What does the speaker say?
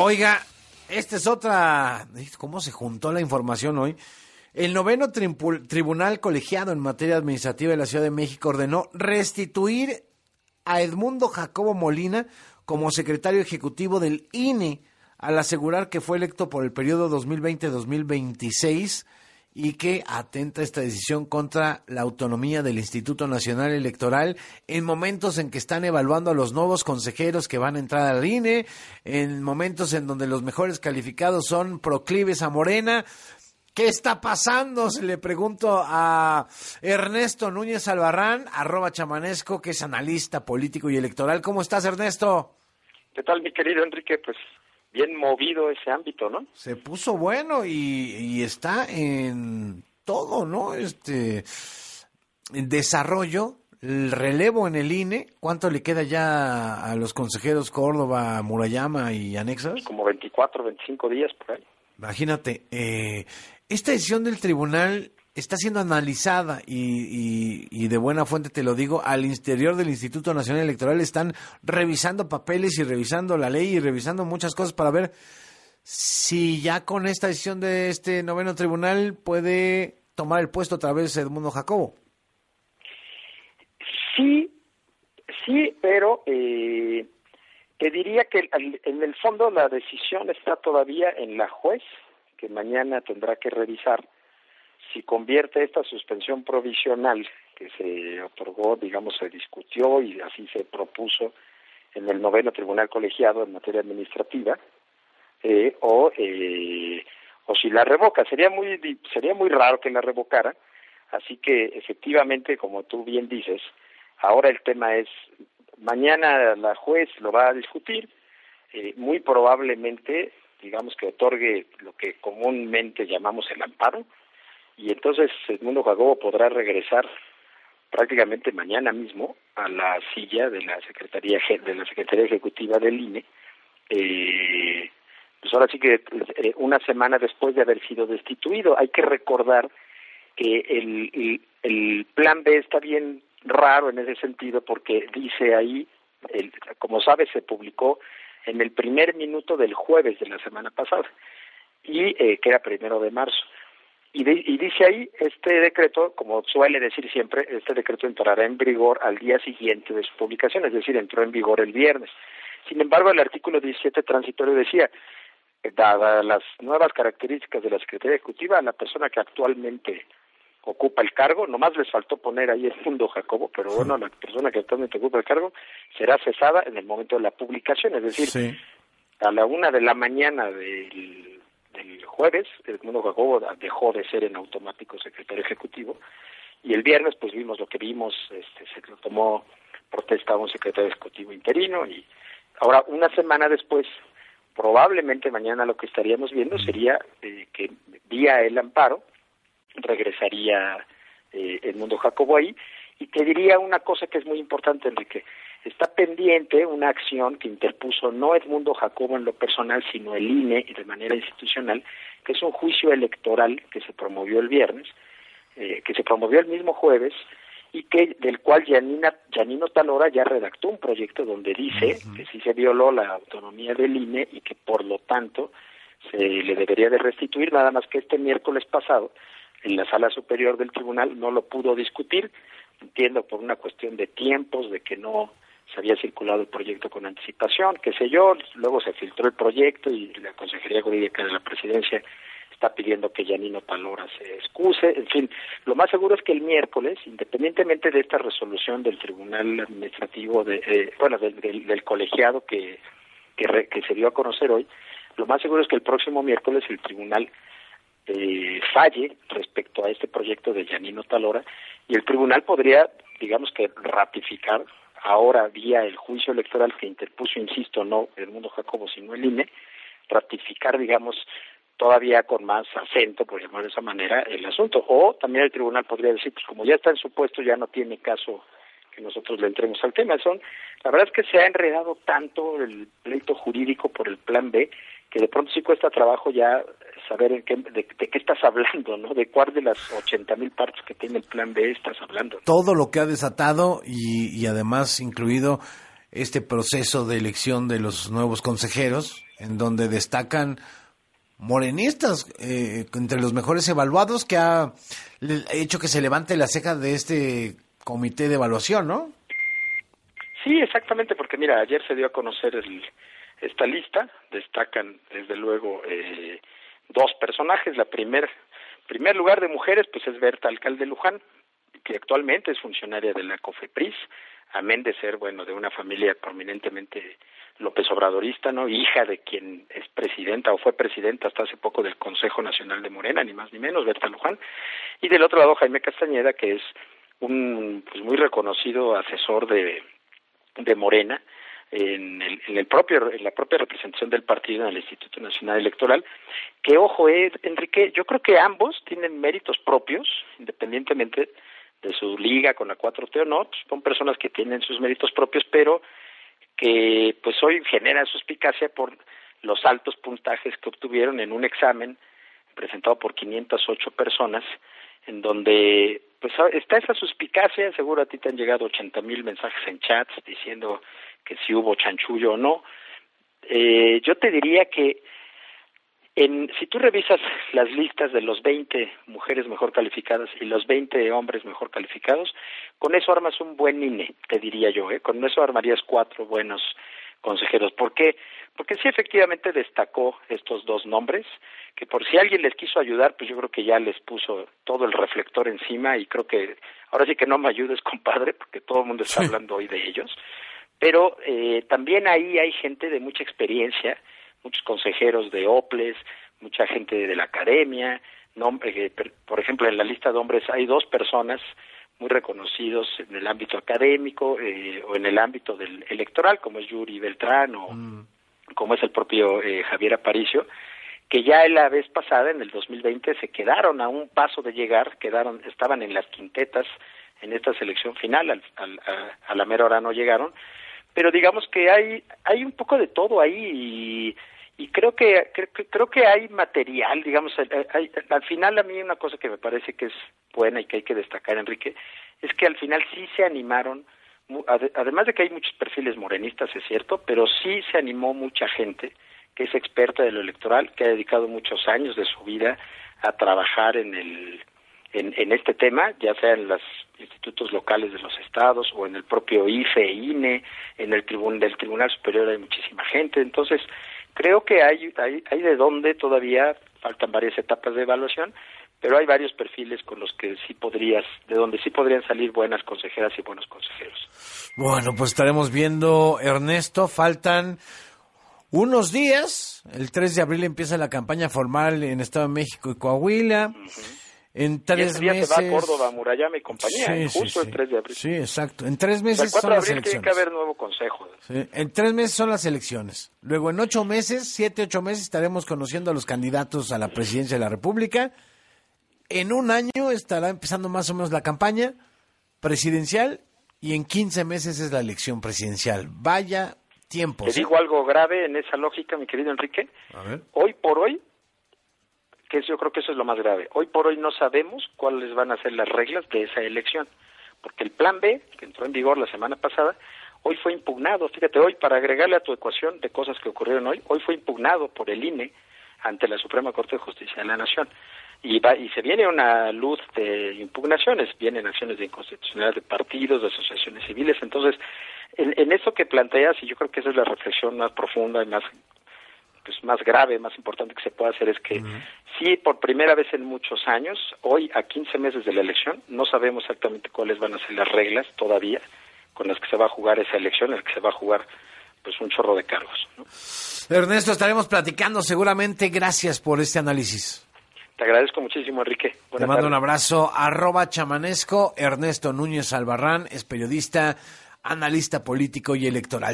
Oiga, esta es otra. ¿Cómo se juntó la información hoy? El noveno tribunal colegiado en materia administrativa de la Ciudad de México ordenó restituir a Edmundo Jacobo Molina como secretario ejecutivo del INE al asegurar que fue electo por el periodo 2020-2026 y que atenta esta decisión contra la autonomía del Instituto Nacional Electoral en momentos en que están evaluando a los nuevos consejeros que van a entrar al INE, en momentos en donde los mejores calificados son proclives a Morena. ¿Qué está pasando? Se le pregunto a Ernesto Núñez Albarrán, arroba chamanesco, que es analista político y electoral. ¿Cómo estás, Ernesto? ¿Qué tal, mi querido Enrique? Pues bien movido ese ámbito, ¿no? Se puso bueno y, está en todo, ¿no? Este en desarrollo, el relevo en el INE, ¿cuánto le queda ya a los consejeros Córdoba, Murayama y anexas? Como 24, 25 días por ahí. Imagínate, eh, esta decisión del tribunal está siendo analizada y, de buena fuente te lo digo, al interior del Instituto Nacional Electoral están revisando papeles y revisando la ley y revisando muchas cosas para ver si ya con esta decisión de este noveno tribunal puede tomar el puesto otra vez Edmundo Jacobo. Sí, sí, pero eh, te diría que en el fondo la decisión está todavía en la juez, que mañana tendrá que revisar si convierte esta suspensión provisional que se otorgó, digamos, se discutió y así se propuso en el noveno tribunal colegiado en materia administrativa, eh, o, eh, o si la revoca. Sería muy, sería muy raro que la revocara, así que efectivamente, como tú bien dices, ahora el tema es, mañana la juez lo va a discutir, eh, muy probablemente, digamos que otorgue lo que comúnmente llamamos el amparo, y entonces Edmundo Jacobo podrá regresar prácticamente mañana mismo a la silla de la secretaría de la secretaría ejecutiva del INE eh, pues ahora sí que eh, una semana después de haber sido destituido. Hay que recordar que el, el, plan B está bien raro en ese sentido porque dice ahí el, como sabes se publicó en el primer minuto del jueves de la semana pasada y eh, que era primero de marzo y, dice ahí, este decreto, como suele decir siempre, este decreto entrará en vigor al día siguiente de su publicación, es decir, entró en vigor el viernes. Sin embargo, el artículo 17 transitorio decía, dadas las nuevas características de la Secretaría Ejecutiva, la persona que actualmente ocupa el cargo, nomás les faltó poner ahí el mundo Jacobo, pero bueno, la persona que actualmente ocupa el cargo será cesada en el momento de la publicación, es decir, a la una de la mañana del el jueves, Edmundo Jacobo dejó de ser en automático secretario ejecutivo y el viernes pues vimos lo que vimos, este, se lo tomó protesta a un secretario ejecutivo interino y ahora una semana después probablemente mañana lo que estaríamos viendo sería eh, que vía el amparo regresaría eh, Edmundo Jacobo ahí. Y te diría una cosa que es muy importante Enrique está pendiente una acción que interpuso no Edmundo Jacobo en lo personal, sino el INE de manera institucional, que es un juicio electoral que se promovió el viernes, eh, que se promovió el mismo jueves y que del cual Janina, Janino Talora ya redactó un proyecto donde dice que sí se violó la autonomía del INE y que por lo tanto se le debería de restituir, nada más que este miércoles pasado en la sala superior del tribunal no lo pudo discutir, entiendo por una cuestión de tiempos, de que no se había circulado el proyecto con anticipación, qué sé yo, luego se filtró el proyecto y la Consejería Jurídica de la Presidencia está pidiendo que Yanino Palora se excuse, en fin, lo más seguro es que el miércoles, independientemente de esta resolución del Tribunal Administrativo, de, eh, bueno, del, colegiado que, que, se dio a conocer hoy, lo más seguro es que el próximo miércoles el Tribunal eh, falle respecto a este proyecto de Yanino Talora y el Tribunal podría, digamos que, ratificar ahora vía el juicio electoral que interpuso, insisto, no el mundo Jacobo, sino el INE, ratificar, digamos, todavía con más acento, por llamarlo de esa manera, el asunto. O también el tribunal podría decir, pues como ya está en su puesto, ya no tiene caso que nosotros le entremos al tema. Son, la verdad es que se ha enredado tanto el pleito jurídico por el plan B que de pronto sí cuesta trabajo ya saber en qué, de, qué estás hablando, ¿no? De cuál de las 80 mil partes que tiene el plan B estás hablando. Todo lo que ha desatado y, y además incluido este proceso de elección de los nuevos consejeros, en donde destacan morenistas eh, entre los mejores evaluados que ha hecho que se levante la ceja de este comité de evaluación, ¿no? Sí, exactamente, porque mira, ayer se dio a conocer el, esta lista, destacan desde luego eh, dos personajes, la primer primer lugar de mujeres pues es Berta Alcalde Luján, que actualmente es funcionaria de la COFEPRIS, amén de ser, bueno, de una familia prominentemente López Obradorista, ¿no? Hija de quien es presidenta o fue presidenta hasta hace poco del Consejo Nacional de Morena, ni más ni menos, Berta Luján. Y del otro lado, Jaime Castañeda, que es un pues, muy reconocido asesor de, de Morena, en, el, en, el propio, en la propia representación del partido en el Instituto Nacional Electoral, que ojo, eh, Enrique, yo creo que ambos tienen méritos propios, independientemente de su liga con la 4T o no, pues, son personas que tienen sus méritos propios, pero que pues hoy generan suspicacia por los altos puntajes que obtuvieron en un examen presentado por 508 personas, en donde pues está esa suspicacia, seguro a ti te han llegado 80 mil mensajes en chats diciendo que si hubo chanchullo o no. Eh, yo te diría que en, si tú revisas las listas de los 20 mujeres mejor calificadas y los 20 hombres mejor calificados, con eso armas un buen INE, te diría yo, ¿eh? con eso armarías cuatro buenos consejeros. ¿Por qué? Porque sí efectivamente destacó estos dos nombres, que por si alguien les quiso ayudar, pues yo creo que ya les puso todo el reflector encima y creo que ahora sí que no me ayudes, compadre, porque todo el mundo está hablando hoy de ellos. Pero eh, también ahí hay gente de mucha experiencia, muchos consejeros de OPLES, mucha gente de la academia, eh, por ejemplo, en la lista de hombres hay dos personas muy reconocidos en el ámbito académico eh, o en el ámbito del electoral, como es Yuri Beltrán o mm. como es el propio eh, Javier Aparicio, que ya la vez pasada, en el 2020, se quedaron a un paso de llegar, quedaron, estaban en las quintetas en esta selección final, al, al, a, a la mera hora no llegaron, pero digamos que hay hay un poco de todo ahí y, y creo que creo, que hay material digamos hay, al final a mí una cosa que me parece que es buena y que hay que destacar Enrique es que al final sí se animaron además de que hay muchos perfiles morenistas es cierto pero sí se animó mucha gente que es experta de lo electoral que ha dedicado muchos años de su vida a trabajar en el en, en este tema, ya sea en los institutos locales de los estados o en el propio IFE, INE, en el tribunal del Tribunal Superior hay muchísima gente. Entonces, creo que hay, hay, hay de dónde todavía faltan varias etapas de evaluación, pero hay varios perfiles con los que sí podrías, de donde sí podrían salir buenas consejeras y buenos consejeros. Bueno, pues estaremos viendo, Ernesto, faltan unos días, el 3 de abril empieza la campaña formal en Estado de México y Coahuila. En tres meses. Se va a Córdoba, Murayama y compañía, ¿eh? justo el 3 de abril. Sí, exacto. En tres meses son las elecciones. Tiene que haber nuevo consejo. En tres meses son las elecciones. Luego, en ocho meses, siete, ocho meses, estaremos conociendo a los candidatos a la presidencia de la República. En un año estará empezando más o menos la campaña presidencial y en 15 meses es la elección presidencial. Vaya tiempo. Te digo algo grave en esa lógica, mi querido Enrique. Hoy por hoy que yo creo que eso es lo más grave. Hoy por hoy no sabemos cuáles van a ser las reglas de esa elección, porque el plan B, que entró en vigor la semana pasada, hoy fue impugnado. Fíjate, hoy para agregarle a tu ecuación de cosas que ocurrieron hoy, hoy fue impugnado por el INE ante la Suprema Corte de Justicia de la Nación. Y, va, y se viene una luz de impugnaciones, vienen acciones de inconstitucionalidad de partidos, de asociaciones civiles. Entonces, en, en eso que planteas, y yo creo que esa es la reflexión más profunda y más pues, más grave, más importante que se puede hacer es que sí, por primera vez en muchos años, hoy a 15 meses de la elección, no sabemos exactamente cuáles van a ser las reglas todavía con las que se va a jugar esa elección, en las que se va a jugar pues un chorro de cargos. Ernesto, estaremos platicando seguramente. Gracias por este análisis. Te agradezco muchísimo, Enrique. Te mando un abrazo. Arroba chamanesco. Ernesto Núñez Albarrán es periodista, analista político y electoral.